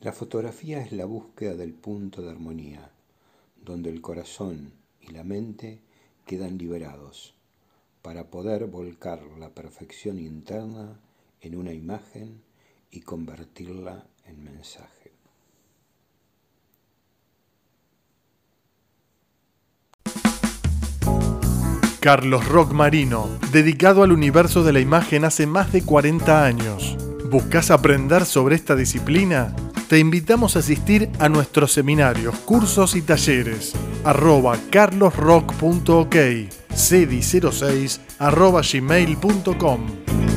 La fotografía es la búsqueda del punto de armonía, donde el corazón y la mente quedan liberados para poder volcar la perfección interna en una imagen y convertirla en mensaje. Carlos Rock Marino, dedicado al universo de la imagen hace más de 40 años. ¿Buscas aprender sobre esta disciplina? Te invitamos a asistir a nuestros seminarios, cursos y talleres. Arroba carlosrock.ok, cedi06 arroba gmail.com.